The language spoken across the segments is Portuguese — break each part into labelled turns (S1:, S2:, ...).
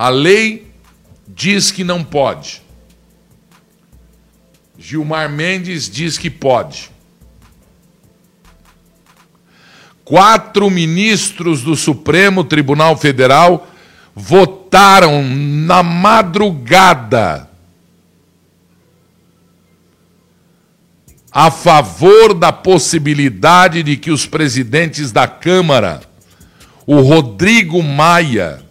S1: A lei diz que não pode. Gilmar Mendes diz que pode. Quatro ministros do Supremo Tribunal Federal votaram na madrugada a favor da possibilidade de que os presidentes da Câmara, o Rodrigo Maia,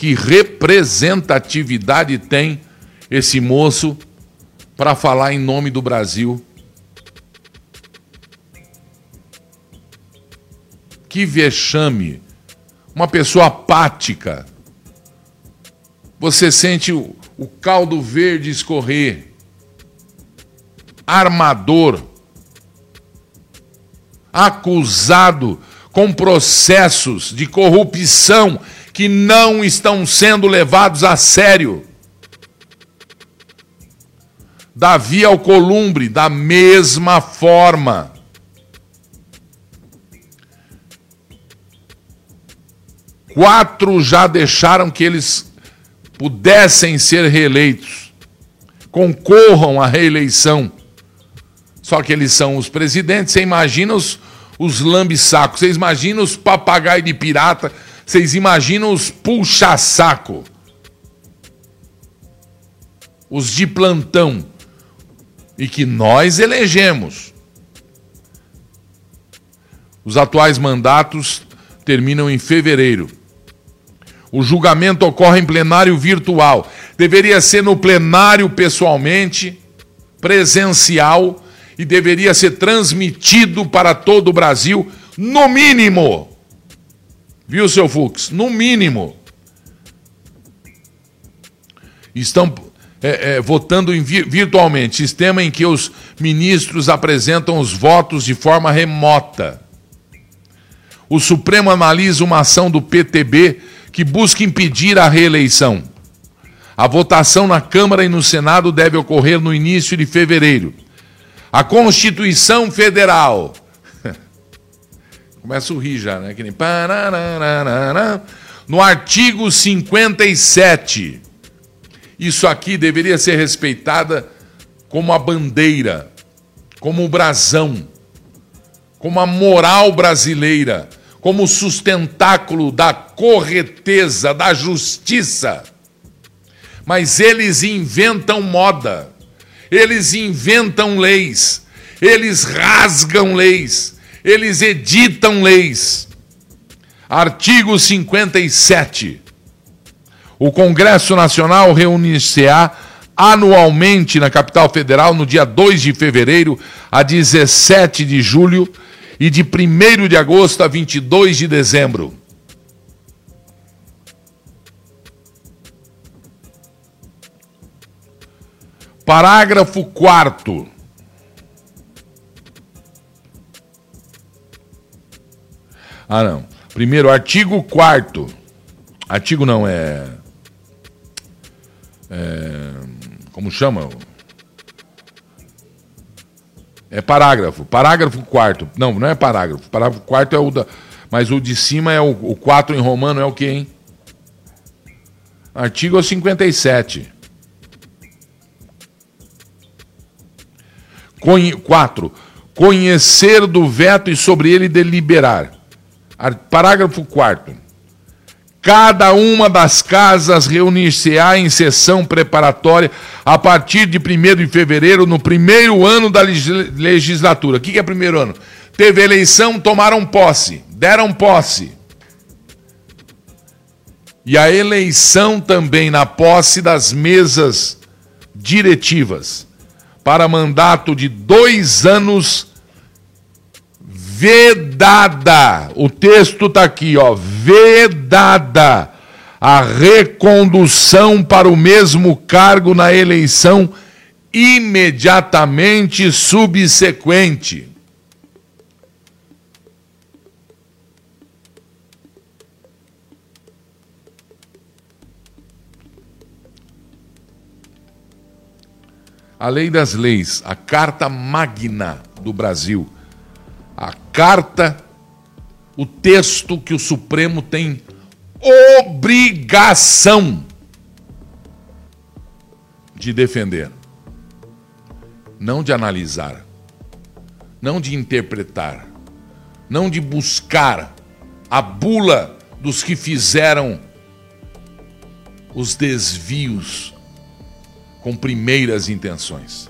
S1: que representatividade tem esse moço para falar em nome do Brasil. Que vexame. Uma pessoa apática. Você sente o, o caldo verde escorrer. Armador. Acusado com processos de corrupção que não estão sendo levados a sério. Davi Alcolumbre, da mesma forma. Quatro já deixaram que eles pudessem ser reeleitos. Concorram à reeleição. Só que eles são os presidentes. Você imagina os, os lambissacos, você imagina os papagaios de pirata vocês imaginam os puxa-saco, os de plantão, e que nós elegemos. Os atuais mandatos terminam em fevereiro. O julgamento ocorre em plenário virtual. Deveria ser no plenário pessoalmente, presencial, e deveria ser transmitido para todo o Brasil, no mínimo. Viu, seu Fux? No mínimo. Estão é, é, votando virtualmente, sistema em que os ministros apresentam os votos de forma remota. O Supremo analisa uma ação do PTB que busca impedir a reeleição. A votação na Câmara e no Senado deve ocorrer no início de fevereiro. A Constituição Federal Começa a rir já, né? Que nem... No artigo 57, isso aqui deveria ser respeitada como a bandeira, como o brasão, como a moral brasileira, como o sustentáculo da correteza, da justiça. Mas eles inventam moda, eles inventam leis, eles rasgam leis, eles editam leis. Artigo 57. O Congresso Nacional reunir-se-á anualmente na capital federal no dia 2 de fevereiro a 17 de julho e de 1 de agosto a 22 de dezembro. Parágrafo 4 Ah, não. Primeiro, artigo 4 Artigo não, é. é como chama? É parágrafo. Parágrafo 4 Não, não é parágrafo. Parágrafo 4 é o da. Mas o de cima é o, o 4 em romano é o que, hein? Artigo 57. 4. Conhecer do veto e sobre ele deliberar. Parágrafo 4 Cada uma das casas reunir-se-á em sessão preparatória a partir de 1 de fevereiro, no primeiro ano da legislatura. O que é primeiro ano? Teve eleição, tomaram posse, deram posse. E a eleição também na posse das mesas diretivas, para mandato de dois anos vedada. O texto está aqui, ó, vedada a recondução para o mesmo cargo na eleição imediatamente subsequente. A lei das leis, a carta magna do Brasil. A carta, o texto que o Supremo tem obrigação de defender, não de analisar, não de interpretar, não de buscar a bula dos que fizeram os desvios com primeiras intenções.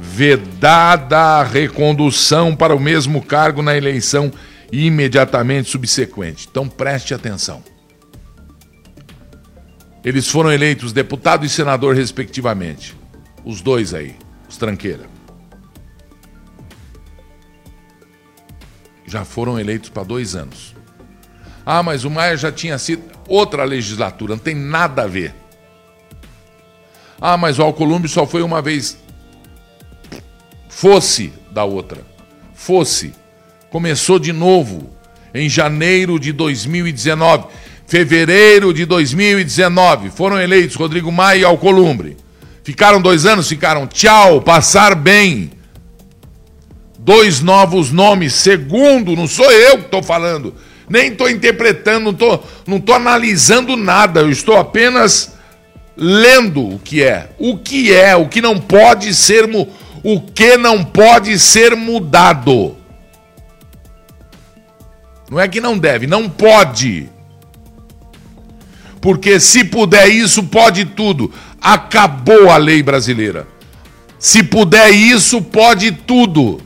S1: Vedada a recondução para o mesmo cargo na eleição imediatamente subsequente. Então preste atenção. Eles foram eleitos deputado e senador, respectivamente. Os dois aí, os tranqueira. Já foram eleitos para dois anos. Ah, mas o Maia já tinha sido outra legislatura, não tem nada a ver. Ah, mas o Alcolumbre só foi uma vez. Fosse da outra. Fosse. Começou de novo em janeiro de 2019 fevereiro de 2019. Foram eleitos Rodrigo Maia e Alcolumbre. Ficaram dois anos, ficaram tchau, passar bem. Dois novos nomes, segundo, não sou eu que estou falando, nem estou interpretando, não estou não tô analisando nada, eu estou apenas lendo o que é. O que é, o que não pode ser, o que não pode ser mudado. Não é que não deve, não pode. Porque se puder isso, pode tudo. Acabou a lei brasileira. Se puder isso, pode tudo.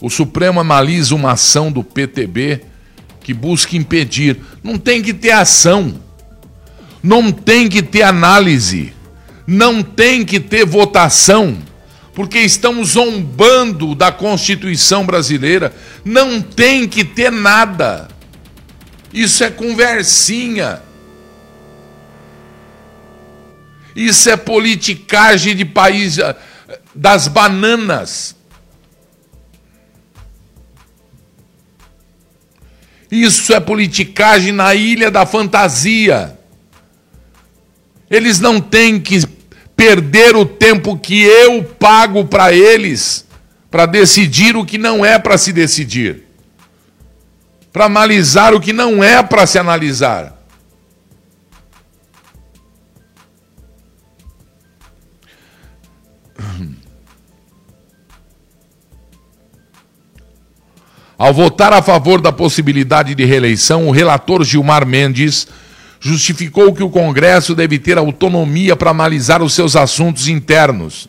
S1: O Supremo analisa uma ação do PTB que busca impedir. Não tem que ter ação. Não tem que ter análise. Não tem que ter votação. Porque estão zombando da Constituição brasileira. Não tem que ter nada. Isso é conversinha. Isso é politicagem de país eh, das bananas. Isso é politicagem na ilha da fantasia. Eles não têm que perder o tempo que eu pago para eles para decidir o que não é para se decidir, para analisar o que não é para se analisar. Ao votar a favor da possibilidade de reeleição, o relator Gilmar Mendes justificou que o Congresso deve ter autonomia para analisar os seus assuntos internos.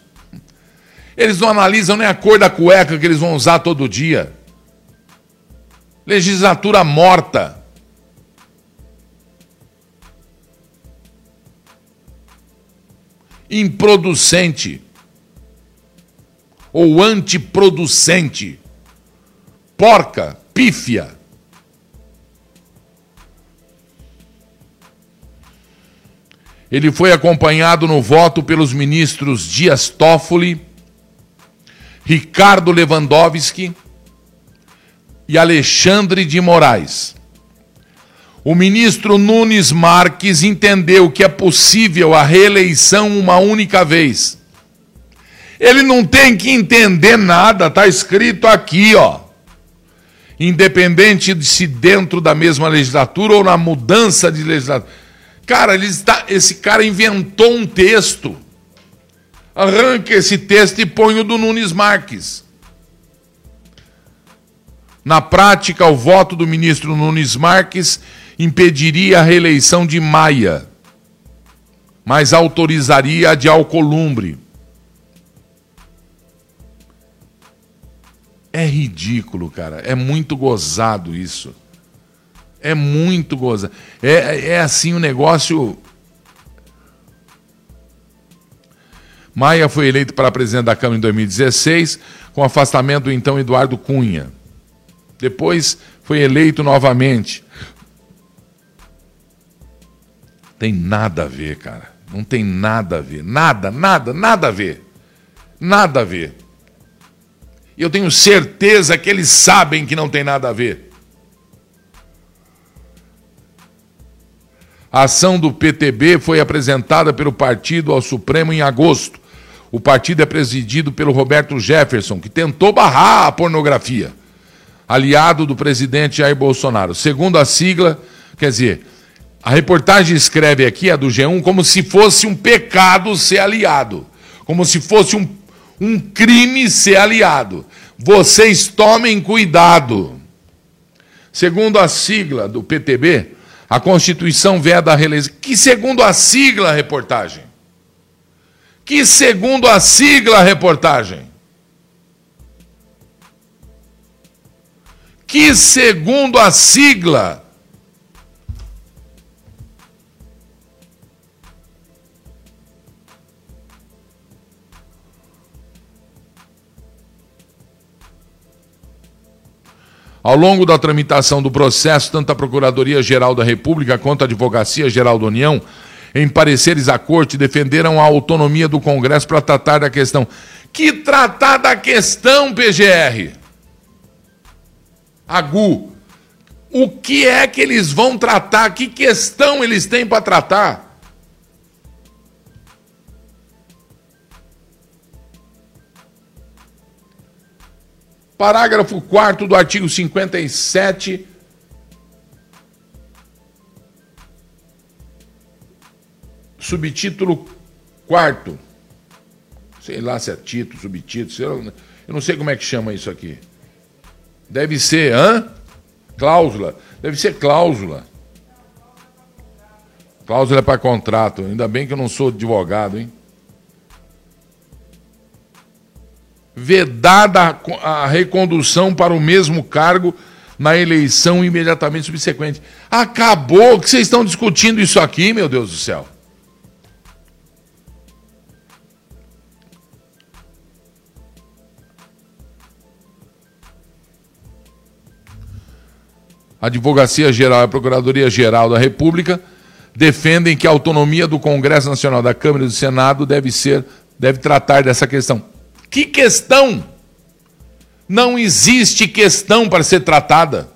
S1: Eles não analisam nem a cor da cueca que eles vão usar todo dia. Legislatura morta. Improducente. Ou antiproducente porca, pífia. Ele foi acompanhado no voto pelos ministros Dias Toffoli, Ricardo Lewandowski e Alexandre de Moraes. O ministro Nunes Marques entendeu que é possível a reeleição uma única vez. Ele não tem que entender nada, está escrito aqui, ó independente de se dentro da mesma legislatura ou na mudança de legislatura. Cara, ele está, esse cara inventou um texto. Arranca esse texto e põe o do Nunes Marques. Na prática, o voto do ministro Nunes Marques impediria a reeleição de Maia, mas autorizaria a de Alcolumbre. É ridículo, cara. É muito gozado isso. É muito gozado. É, é assim o um negócio. Maia foi eleito para presidente da Câmara em 2016, com afastamento do então Eduardo Cunha. Depois foi eleito novamente. Tem nada a ver, cara. Não tem nada a ver. Nada, nada, nada a ver. Nada a ver. Eu tenho certeza que eles sabem que não tem nada a ver. A ação do PTB foi apresentada pelo partido ao Supremo em agosto. O partido é presidido pelo Roberto Jefferson, que tentou barrar a pornografia, aliado do presidente Jair Bolsonaro. Segundo a sigla, quer dizer, a reportagem escreve aqui, a do G1, como se fosse um pecado ser aliado, como se fosse um, um crime ser aliado. Vocês tomem cuidado. Segundo a sigla do PTB, a Constituição veda a reeleição. Que segundo a sigla, reportagem? Que segundo a sigla, reportagem? Que segundo a sigla? Ao longo da tramitação do processo, tanto a Procuradoria-Geral da República quanto a Advocacia-Geral da União, em pareceres à Corte, defenderam a autonomia do Congresso para tratar da questão. Que tratar da questão, PGR? Agu. O que é que eles vão tratar? Que questão eles têm para tratar? Parágrafo 4 do artigo 57. Subtítulo 4. Sei lá se é título, subtítulo, eu não sei como é que chama isso aqui. Deve ser, hã? Cláusula. Deve ser cláusula. Cláusula é para contrato. Ainda bem que eu não sou advogado, hein? Vedada a recondução para o mesmo cargo na eleição imediatamente subsequente. Acabou que vocês estão discutindo isso aqui, meu Deus do céu. A Advocacia Geral e a Procuradoria Geral da República defendem que a autonomia do Congresso Nacional, da Câmara e do Senado deve ser deve tratar dessa questão. Que questão? Não existe questão para ser tratada.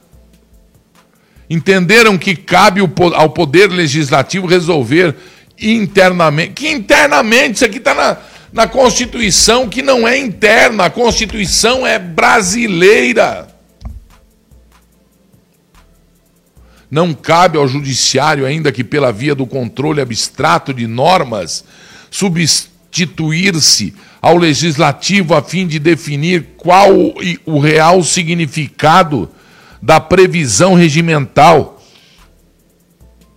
S1: Entenderam que cabe ao Poder Legislativo resolver internamente. Que internamente? Isso aqui está na, na Constituição, que não é interna, a Constituição é brasileira. Não cabe ao Judiciário, ainda que pela via do controle abstrato de normas, substituir-se ao legislativo a fim de definir qual o real significado da previsão regimental.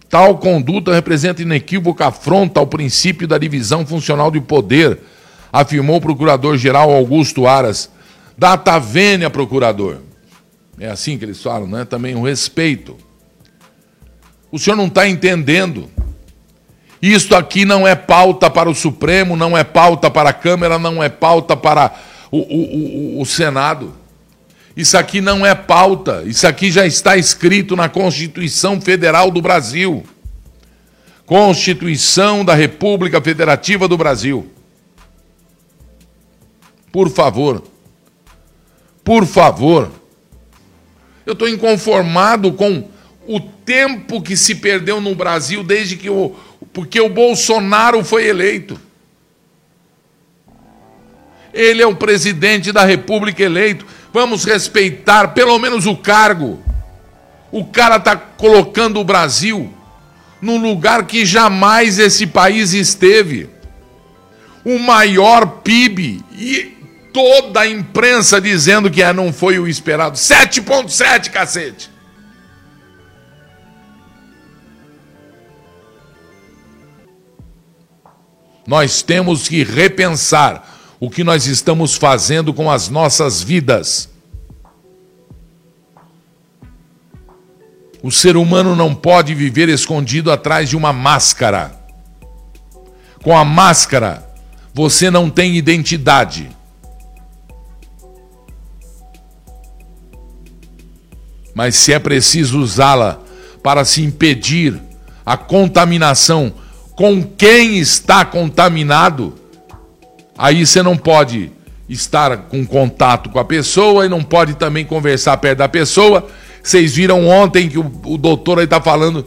S1: Tal conduta representa inequívoca afronta ao princípio da divisão funcional de poder, afirmou o procurador-geral Augusto Aras. Data vênia, procurador. É assim que eles falam, né? Também o respeito. O senhor não está entendendo. Isto aqui não é pauta para o Supremo, não é pauta para a Câmara, não é pauta para o, o, o, o Senado. Isso aqui não é pauta, isso aqui já está escrito na Constituição Federal do Brasil. Constituição da República Federativa do Brasil. Por favor. Por favor. Eu estou inconformado com o tempo que se perdeu no Brasil desde que o, porque o Bolsonaro foi eleito. Ele é o presidente da República eleito. Vamos respeitar pelo menos o cargo. O cara está colocando o Brasil num lugar que jamais esse país esteve. O maior PIB e toda a imprensa dizendo que é, não foi o esperado. 7,7, cacete. Nós temos que repensar o que nós estamos fazendo com as nossas vidas. O ser humano não pode viver escondido atrás de uma máscara. Com a máscara, você não tem identidade. Mas se é preciso usá-la para se impedir a contaminação com quem está contaminado, aí você não pode estar com contato com a pessoa e não pode também conversar perto da pessoa. Vocês viram ontem que o, o doutor aí está falando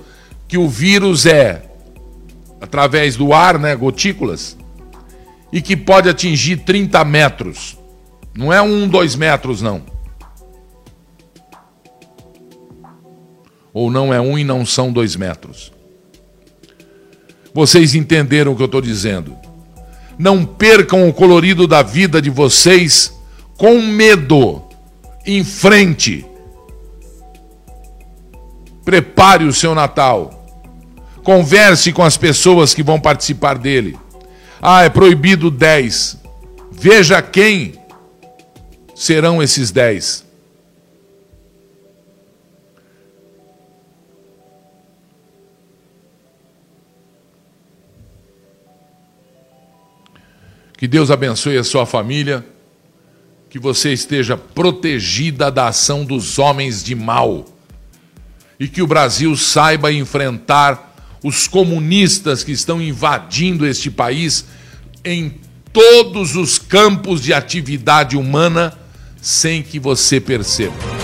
S1: que o vírus é através do ar, né, gotículas. e que pode atingir 30 metros. Não é um, dois metros, não. Ou não é um e não são dois metros. Vocês entenderam o que eu estou dizendo. Não percam o colorido da vida de vocês com medo. Em frente. Prepare o seu Natal. Converse com as pessoas que vão participar dele. Ah, é proibido 10. Veja quem serão esses 10. Que Deus abençoe a sua família, que você esteja protegida da ação dos homens de mal e que o Brasil saiba enfrentar os comunistas que estão invadindo este país em todos os campos de atividade humana sem que você perceba.